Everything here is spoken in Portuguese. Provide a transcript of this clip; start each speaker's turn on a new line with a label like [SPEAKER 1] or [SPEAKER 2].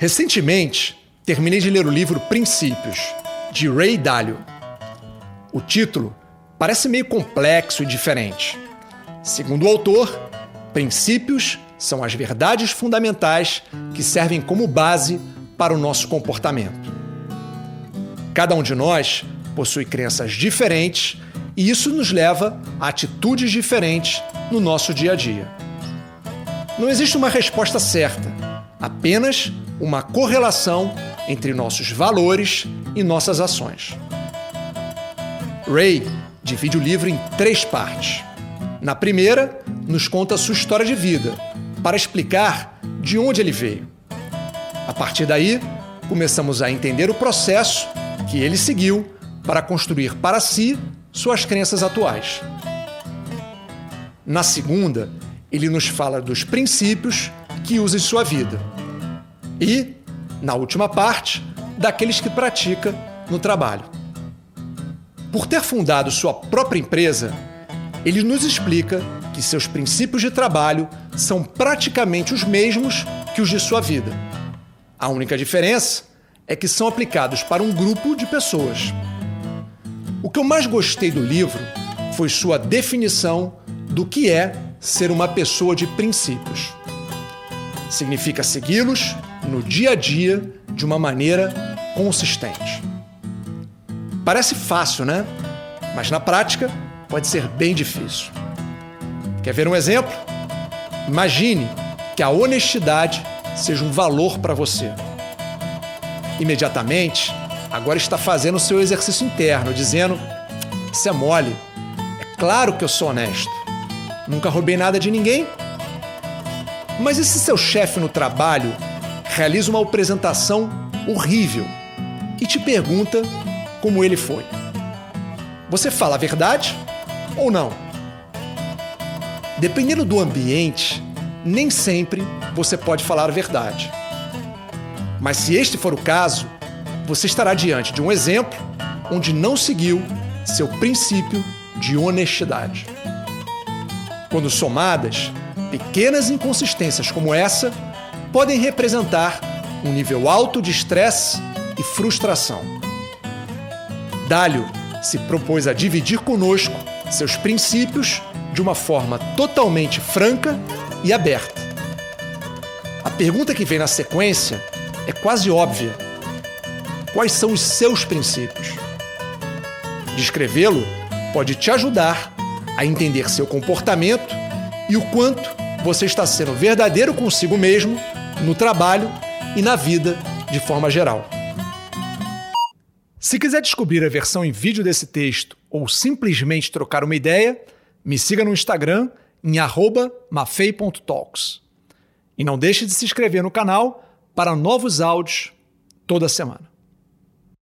[SPEAKER 1] Recentemente, terminei de ler o livro Princípios, de Ray Dalio. O título parece meio complexo e diferente. Segundo o autor, princípios são as verdades fundamentais que servem como base para o nosso comportamento. Cada um de nós possui crenças diferentes e isso nos leva a atitudes diferentes no nosso dia a dia. Não existe uma resposta certa, apenas uma correlação entre nossos valores e nossas ações. Ray divide o livro em três partes. Na primeira, nos conta sua história de vida, para explicar de onde ele veio. A partir daí, começamos a entender o processo que ele seguiu para construir para si suas crenças atuais. Na segunda, ele nos fala dos princípios que usa em sua vida e, na última parte, daqueles que pratica no trabalho. Por ter fundado sua própria empresa, ele nos explica que seus princípios de trabalho são praticamente os mesmos que os de sua vida. A única diferença é que são aplicados para um grupo de pessoas. O que eu mais gostei do livro foi sua definição do que é ser uma pessoa de princípios. Significa segui-los no dia a dia de uma maneira consistente. Parece fácil, né? Mas na prática pode ser bem difícil. Quer ver um exemplo? Imagine que a honestidade seja um valor para você. Imediatamente, agora está fazendo o seu exercício interno, dizendo: Isso é mole. É claro que eu sou honesto. Nunca roubei nada de ninguém. Mas e se seu chefe no trabalho realiza uma apresentação horrível e te pergunta como ele foi. Você fala a verdade ou não? Dependendo do ambiente, nem sempre você pode falar a verdade. Mas se este for o caso, você estará diante de um exemplo onde não seguiu seu princípio de honestidade. Quando somadas, pequenas inconsistências como essa podem representar um nível alto de estresse e frustração. Dálio se propôs a dividir conosco seus princípios de uma forma totalmente franca e aberta. A pergunta que vem na sequência é quase óbvia. Quais são os seus princípios? Descrevê-lo pode te ajudar a entender seu comportamento e o quanto você está sendo verdadeiro consigo mesmo no trabalho e na vida de forma geral. Se quiser descobrir a versão em vídeo desse texto ou simplesmente trocar uma ideia, me siga no Instagram em mafei.talks. E não deixe de se inscrever no canal para novos áudios toda semana.